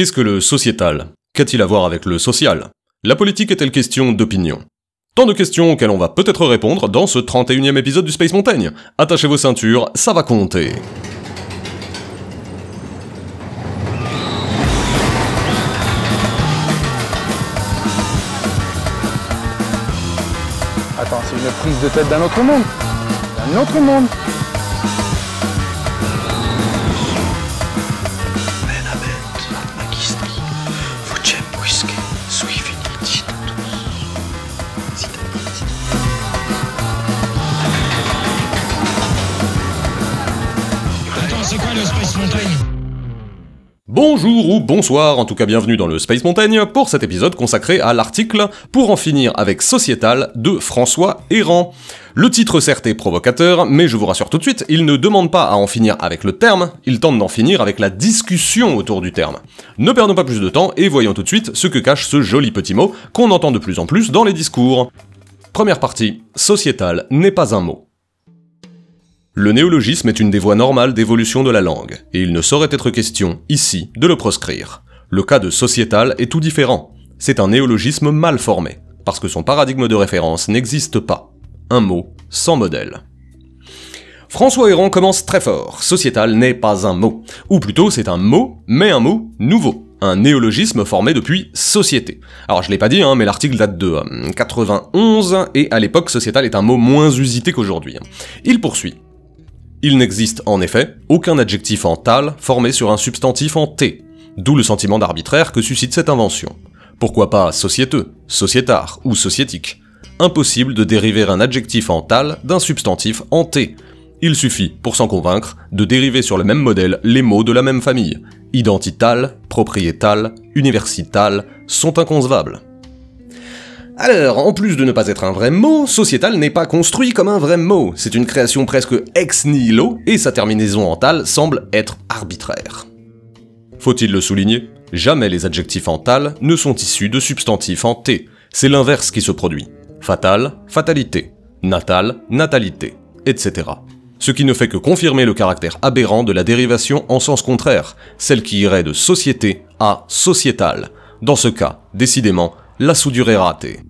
Qu'est-ce que le sociétal? Qu'a-t-il à voir avec le social? La politique est-elle question d'opinion? Tant de questions auxquelles on va peut-être répondre dans ce 31e épisode du Space Montaigne. Attachez vos ceintures, ça va compter. Attends, c'est une prise de tête d'un autre monde. D'un autre monde. Bonjour ou bonsoir, en tout cas bienvenue dans le Space Montaigne pour cet épisode consacré à l'article Pour en finir avec Sociétal de François Errand. Le titre certes est provocateur, mais je vous rassure tout de suite, il ne demande pas à en finir avec le terme, il tente d'en finir avec la discussion autour du terme. Ne perdons pas plus de temps et voyons tout de suite ce que cache ce joli petit mot qu'on entend de plus en plus dans les discours. Première partie, sociétal n'est pas un mot. Le néologisme est une des voies normales d'évolution de la langue, et il ne saurait être question, ici, de le proscrire. Le cas de sociétal est tout différent. C'est un néologisme mal formé, parce que son paradigme de référence n'existe pas. Un mot sans modèle. François Héran commence très fort. Sociétal n'est pas un mot. Ou plutôt, c'est un mot, mais un mot nouveau. Un néologisme formé depuis société. Alors je l'ai pas dit, hein, mais l'article date de 91, euh, et à l'époque, sociétal est un mot moins usité qu'aujourd'hui. Il poursuit. Il n'existe en effet aucun adjectif en tal formé sur un substantif en t, d'où le sentiment d'arbitraire que suscite cette invention. Pourquoi pas sociéteux, sociétard ou sociétique? Impossible de dériver un adjectif en tal d'un substantif en t. Il suffit, pour s'en convaincre, de dériver sur le même modèle les mots de la même famille. Identital, propriétal, universital sont inconcevables. Alors, en plus de ne pas être un vrai mot, sociétal n'est pas construit comme un vrai mot, c'est une création presque ex nihilo, et sa terminaison en tal semble être arbitraire. Faut-il le souligner? Jamais les adjectifs en tal ne sont issus de substantifs en t, c'est l'inverse qui se produit. Fatal, fatalité. Natal, natalité, etc. Ce qui ne fait que confirmer le caractère aberrant de la dérivation en sens contraire, celle qui irait de société à sociétal. Dans ce cas, décidément, la soudure est ratée.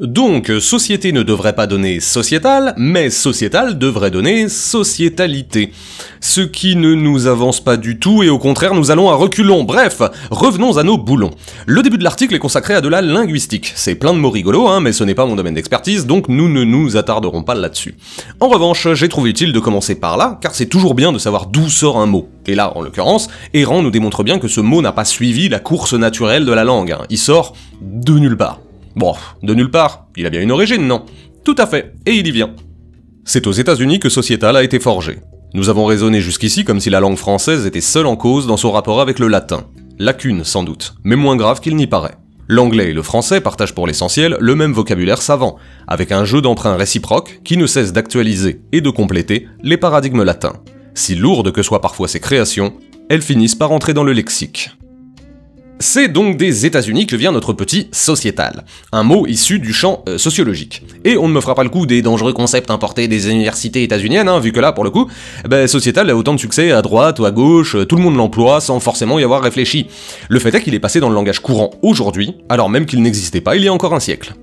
Donc, société ne devrait pas donner sociétal, mais sociétal devrait donner sociétalité. Ce qui ne nous avance pas du tout et au contraire nous allons à reculons. Bref, revenons à nos boulons. Le début de l'article est consacré à de la linguistique. C'est plein de mots rigolos, hein, mais ce n'est pas mon domaine d'expertise, donc nous ne nous attarderons pas là-dessus. En revanche, j'ai trouvé utile de commencer par là, car c'est toujours bien de savoir d'où sort un mot. Et là, en l'occurrence, Errant nous démontre bien que ce mot n'a pas suivi la course naturelle de la langue. Hein. Il sort de nulle part. Bon, de nulle part, il a bien une origine, non? Tout à fait, et il y vient. C'est aux États-Unis que Sociétal a été forgé. Nous avons raisonné jusqu'ici comme si la langue française était seule en cause dans son rapport avec le latin. Lacune sans doute, mais moins grave qu'il n'y paraît. L'anglais et le français partagent pour l'essentiel le même vocabulaire savant, avec un jeu d'emprunts réciproques qui ne cesse d'actualiser et de compléter les paradigmes latins. Si lourdes que soient parfois ces créations, elles finissent par entrer dans le lexique. C'est donc des États-Unis que vient notre petit sociétal, un mot issu du champ euh, sociologique. Et on ne me fera pas le coup des dangereux concepts importés des universités états-uniennes, hein, vu que là, pour le coup, ben, sociétal a autant de succès à droite ou à gauche, tout le monde l'emploie sans forcément y avoir réfléchi. Le fait est qu'il est passé dans le langage courant aujourd'hui, alors même qu'il n'existait pas il y a encore un siècle.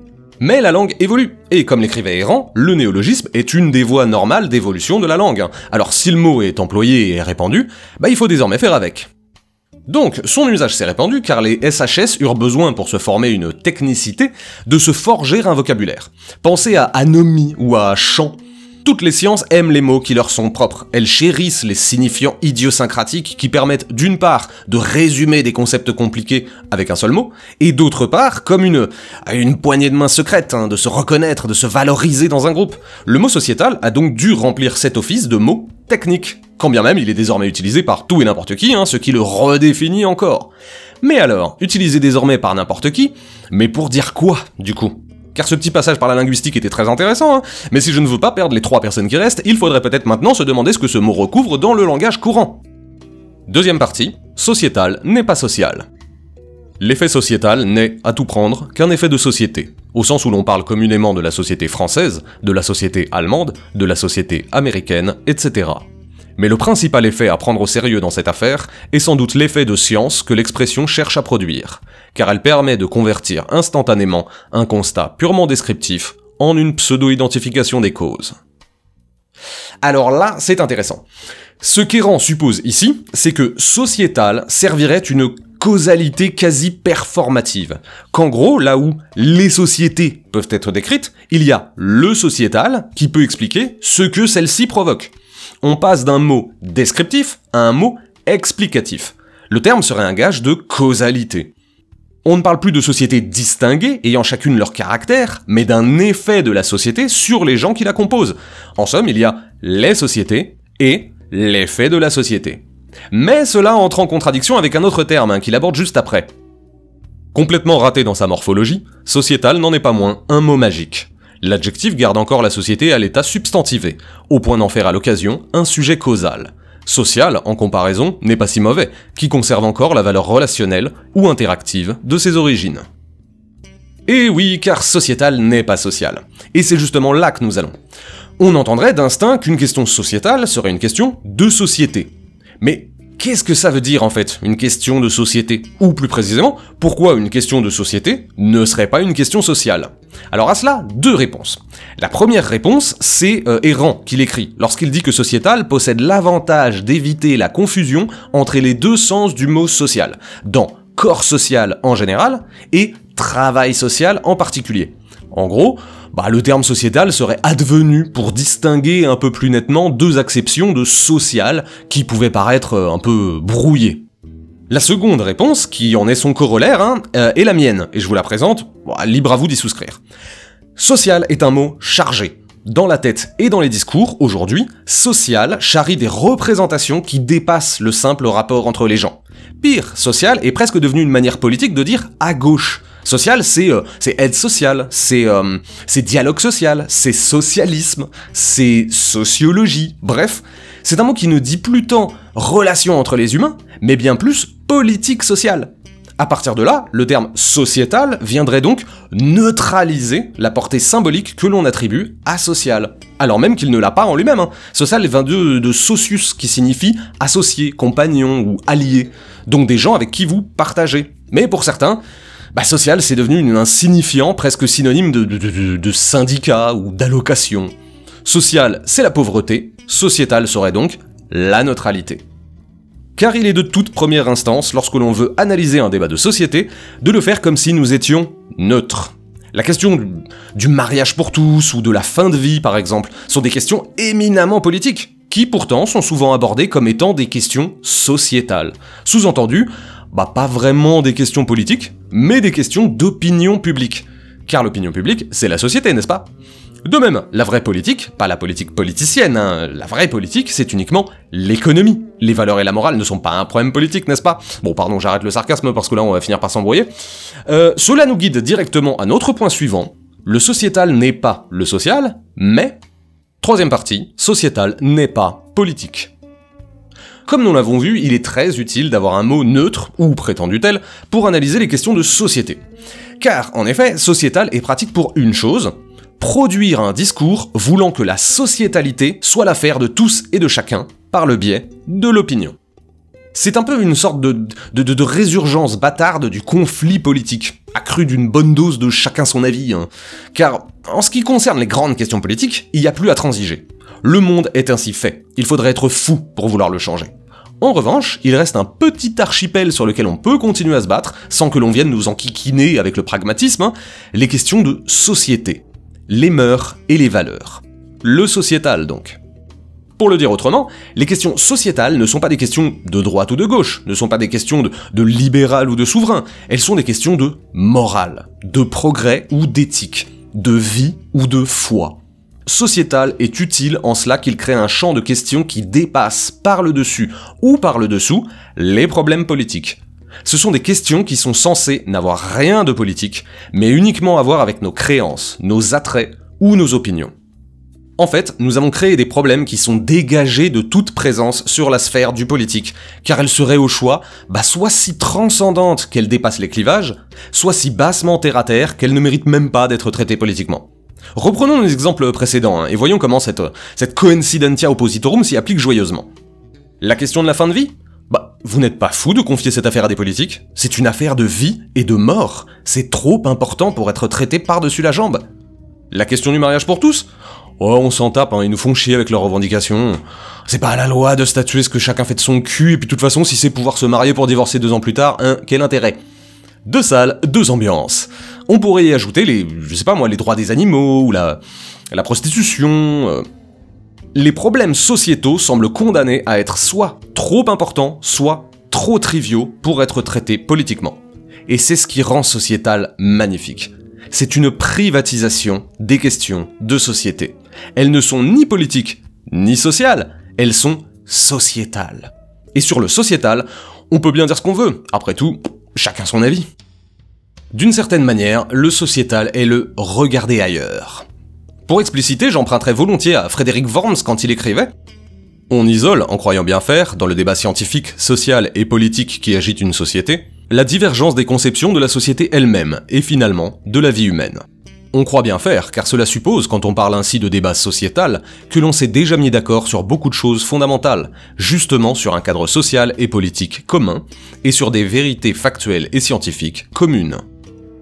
Mais la langue évolue, et comme l'écrivait Errant, le néologisme est une des voies normales d'évolution de la langue. Alors si le mot est employé et répandu, bah il faut désormais faire avec. Donc, son usage s'est répandu car les SHS eurent besoin pour se former une technicité de se forger un vocabulaire. Pensez à anomie ou à chant. Toutes les sciences aiment les mots qui leur sont propres. Elles chérissent les signifiants idiosyncratiques qui permettent d'une part de résumer des concepts compliqués avec un seul mot, et d'autre part, comme une, poignée de main secrète, hein, de se reconnaître, de se valoriser dans un groupe. Le mot sociétal a donc dû remplir cet office de mots techniques quand bien même il est désormais utilisé par tout et n'importe qui, hein, ce qui le redéfinit encore. Mais alors, utilisé désormais par n'importe qui, mais pour dire quoi, du coup? Car ce petit passage par la linguistique était très intéressant, hein. mais si je ne veux pas perdre les trois personnes qui restent, il faudrait peut-être maintenant se demander ce que ce mot recouvre dans le langage courant. Deuxième partie, sociétal n'est pas social. L'effet sociétal n'est, à tout prendre, qu'un effet de société, au sens où l'on parle communément de la société française, de la société allemande, de la société américaine, etc. Mais le principal effet à prendre au sérieux dans cette affaire est sans doute l'effet de science que l'expression cherche à produire, car elle permet de convertir instantanément un constat purement descriptif en une pseudo-identification des causes. Alors là, c'est intéressant. Ce qu'Errant suppose ici, c'est que sociétal servirait une causalité quasi performative. Qu'en gros, là où les sociétés peuvent être décrites, il y a le sociétal qui peut expliquer ce que celle-ci provoque. On passe d'un mot descriptif à un mot explicatif. Le terme serait un gage de causalité. On ne parle plus de sociétés distinguées, ayant chacune leur caractère, mais d'un effet de la société sur les gens qui la composent. En somme, il y a les sociétés et l'effet de la société. Mais cela entre en contradiction avec un autre terme hein, qu'il aborde juste après. Complètement raté dans sa morphologie, sociétal n'en est pas moins un mot magique. L'adjectif garde encore la société à l'état substantivé, au point d'en faire à l'occasion un sujet causal. Social, en comparaison, n'est pas si mauvais, qui conserve encore la valeur relationnelle ou interactive de ses origines. Et oui, car sociétal n'est pas social. Et c'est justement là que nous allons. On entendrait d'instinct qu'une question sociétale serait une question de société. Mais qu'est-ce que ça veut dire en fait, une question de société? Ou plus précisément, pourquoi une question de société ne serait pas une question sociale? Alors à cela, deux réponses. La première réponse, c'est euh, Errant qui l'écrit, lorsqu'il dit que sociétal possède l'avantage d'éviter la confusion entre les deux sens du mot social, dans corps social en général et travail social en particulier. En gros, bah, le terme sociétal serait advenu pour distinguer un peu plus nettement deux acceptions de social qui pouvaient paraître euh, un peu brouillées. La seconde réponse, qui en est son corollaire, hein, euh, est la mienne, et je vous la présente, libre à vous d'y souscrire. Social est un mot chargé. Dans la tête et dans les discours, aujourd'hui, social charrie des représentations qui dépassent le simple rapport entre les gens. Pire, social est presque devenu une manière politique de dire à gauche. Social, c'est euh, aide sociale, euh, c'est dialogue social, c'est socialisme, c'est sociologie. Bref, c'est un mot qui ne dit plus tant relation entre les humains, mais bien plus politique sociale. À partir de là, le terme sociétal viendrait donc neutraliser la portée symbolique que l'on attribue à social. Alors même qu'il ne l'a pas en lui-même. Hein. Social vient de socius, qui signifie associé, compagnon ou allié. Donc des gens avec qui vous partagez. Mais pour certains, bah, social, c'est devenu un signifiant presque synonyme de, de, syndicat ou d'allocation. Social, c'est la pauvreté, sociétal serait donc la neutralité. Car il est de toute première instance, lorsque l'on veut analyser un débat de société, de le faire comme si nous étions neutres. La question du mariage pour tous ou de la fin de vie, par exemple, sont des questions éminemment politiques, qui pourtant sont souvent abordées comme étant des questions sociétales. Sous-entendu, bah pas vraiment des questions politiques, mais des questions d'opinion publique. Car l'opinion publique, c'est la société, n'est-ce pas? De même, la vraie politique, pas la politique politicienne, hein, la vraie politique, c'est uniquement l'économie. Les valeurs et la morale ne sont pas un problème politique, n'est-ce pas? Bon, pardon, j'arrête le sarcasme parce que là, on va finir par s'embrouiller. Euh, cela nous guide directement à notre point suivant. Le sociétal n'est pas le social, mais... Troisième partie, sociétal n'est pas politique. Comme nous l'avons vu, il est très utile d'avoir un mot neutre, ou prétendu tel, pour analyser les questions de société. Car, en effet, sociétal est pratique pour une chose, produire un discours voulant que la sociétalité soit l'affaire de tous et de chacun, par le biais de l'opinion. C'est un peu une sorte de, résurgence bâtarde du conflit politique, accru d'une bonne dose de chacun son avis. Hein. Car, en ce qui concerne les grandes questions politiques, il n'y a plus à transiger. Le monde est ainsi fait, il faudrait être fou pour vouloir le changer. En revanche, il reste un petit archipel sur lequel on peut continuer à se battre, sans que l'on vienne nous enquiquiner avec le pragmatisme, hein, les questions de société, les mœurs et les valeurs. Le sociétal donc. Pour le dire autrement, les questions sociétales ne sont pas des questions de droite ou de gauche, ne sont pas des questions de, de libéral ou de souverain, elles sont des questions de morale, de progrès ou d'éthique, de vie ou de foi sociétal est utile en cela qu'il crée un champ de questions qui dépasse par le dessus ou par le dessous les problèmes politiques. Ce sont des questions qui sont censées n'avoir rien de politique, mais uniquement à voir avec nos créances, nos attraits ou nos opinions. En fait, nous avons créé des problèmes qui sont dégagés de toute présence sur la sphère du politique, car elle serait au choix, bah soit si transcendante qu'elle dépasse les clivages, soit si bassement terre à terre qu'elle ne mérite même pas d'être traitée politiquement. Reprenons les exemples précédents hein, et voyons comment cette, cette coincidentia oppositorum s'y applique joyeusement. La question de la fin de vie? Bah, vous n'êtes pas fou de confier cette affaire à des politiques? C'est une affaire de vie et de mort. C'est trop important pour être traité par-dessus la jambe. La question du mariage pour tous? Oh, on s'en tape, hein, ils nous font chier avec leurs revendications. C'est pas à la loi de statuer ce que chacun fait de son cul, et puis de toute façon, si c'est pouvoir se marier pour divorcer deux ans plus tard, hein, quel intérêt? Deux salles, deux ambiances. On pourrait y ajouter les, je sais pas moi, les droits des animaux, ou la, la prostitution. euh. Les problèmes sociétaux semblent condamnés à être soit trop importants, soit trop triviaux pour être traités politiquement. Et c'est ce qui rend sociétal magnifique. C'est une privatisation des questions de société. Elles ne sont ni politiques, ni sociales, elles sont sociétales. Et sur le sociétal, on peut bien dire ce qu'on veut. Après tout, chacun son avis. D'une certaine manière, le sociétal est le regarder ailleurs. Pour expliciter, j'emprunterai volontiers à Frédéric Worms quand il écrivait On isole, en croyant bien faire, dans le débat scientifique, social et politique qui agite une société, la divergence des conceptions de la société elle-même, et finalement, de la vie humaine. On croit bien faire, car cela suppose, quand on parle ainsi de débat sociétal, que l'on s'est déjà mis d'accord sur beaucoup de choses fondamentales, justement sur un cadre social et politique commun, et sur des vérités factuelles et scientifiques communes.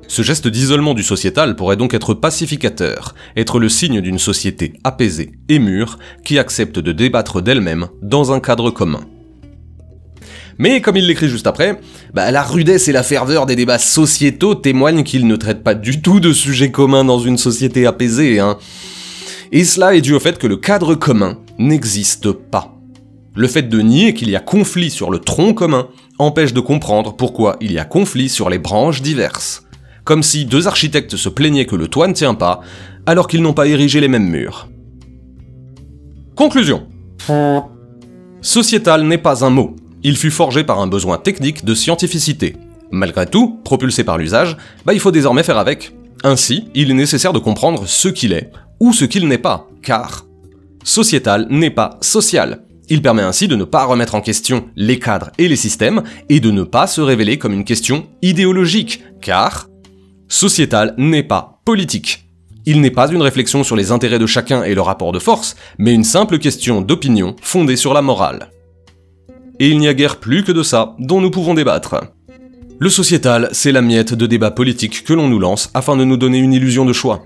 Ce geste d'isolement du sociétal pourrait donc être pacificateur, être le signe d'une société apaisée et mûre qui accepte de débattre d'elle-même dans un cadre commun. Mais comme il l'écrit juste après, bah, la rudesse et la ferveur des débats sociétaux témoignent qu'ils ne traitent pas du tout de sujets communs dans une société apaisée, hein. Et cela est dû au fait que le cadre commun n'existe pas. Le fait de nier qu'il y a conflit sur le tronc commun empêche de comprendre pourquoi il y a conflit sur les branches diverses. Comme si deux architectes se plaignaient que le toit ne tient pas, alors qu'ils n'ont pas érigé les mêmes murs. Conclusion. Sociétal n'est pas un mot, il fut forgé par un besoin technique de scientificité. Malgré tout, propulsé par l'usage, bah il faut désormais faire avec. Ainsi, il est nécessaire de comprendre ce qu'il est, ou ce qu'il n'est pas, car sociétal n'est pas social. Il permet ainsi de ne pas remettre en question les cadres et les systèmes, et de ne pas se révéler comme une question idéologique, car sociétal n'est pas politique. Il n'est pas une réflexion sur les intérêts de chacun et le rapport de force, mais une simple question d'opinion fondée sur la morale et il n'y a guère plus que de ça dont nous pouvons débattre. Le sociétal, c'est la miette de débat politique que l'on nous lance afin de nous donner une illusion de choix.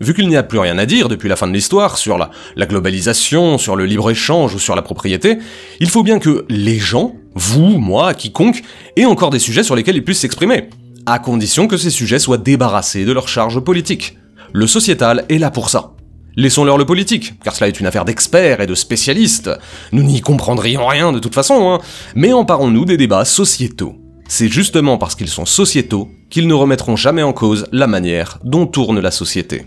Vu qu'il n'y a plus rien à dire depuis la fin de l'histoire sur la, la globalisation, sur le libre-échange ou sur la propriété, il faut bien que les gens, vous, moi, quiconque, aient encore des sujets sur lesquels ils puissent s'exprimer, à condition que ces sujets soient débarrassés de leur charge politique. Le sociétal est là pour ça. Laissons-leur le politique, car cela est une affaire d'experts et de spécialistes. Nous n'y comprendrions rien de toute façon, hein. Mais emparons-nous des débats sociétaux. C'est justement parce qu'ils sont sociétaux qu'ils ne remettront jamais en cause la manière dont tourne la société.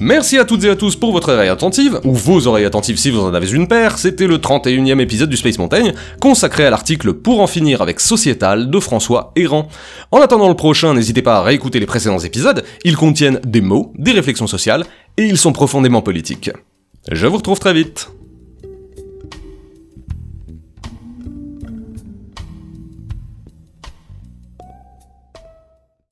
Merci à toutes et à tous pour votre oreille attentive, ou vos oreilles attentives si vous en avez une paire, c'était le 31e épisode du Space Mountain, consacré à l'article Pour en finir avec Sociétal de François Errand. En attendant le prochain, n'hésitez pas à réécouter les précédents épisodes, ils contiennent des mots, des réflexions sociales, et ils sont profondément politiques. Je vous retrouve très vite